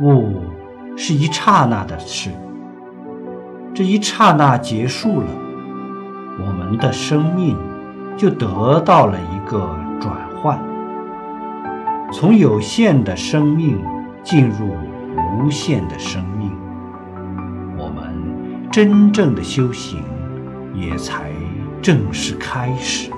悟是一刹那的事。这一刹那结束了我们的生命就得到了一个转换。从有限的生命进入无限的生命我们真正的修行也才正式开始。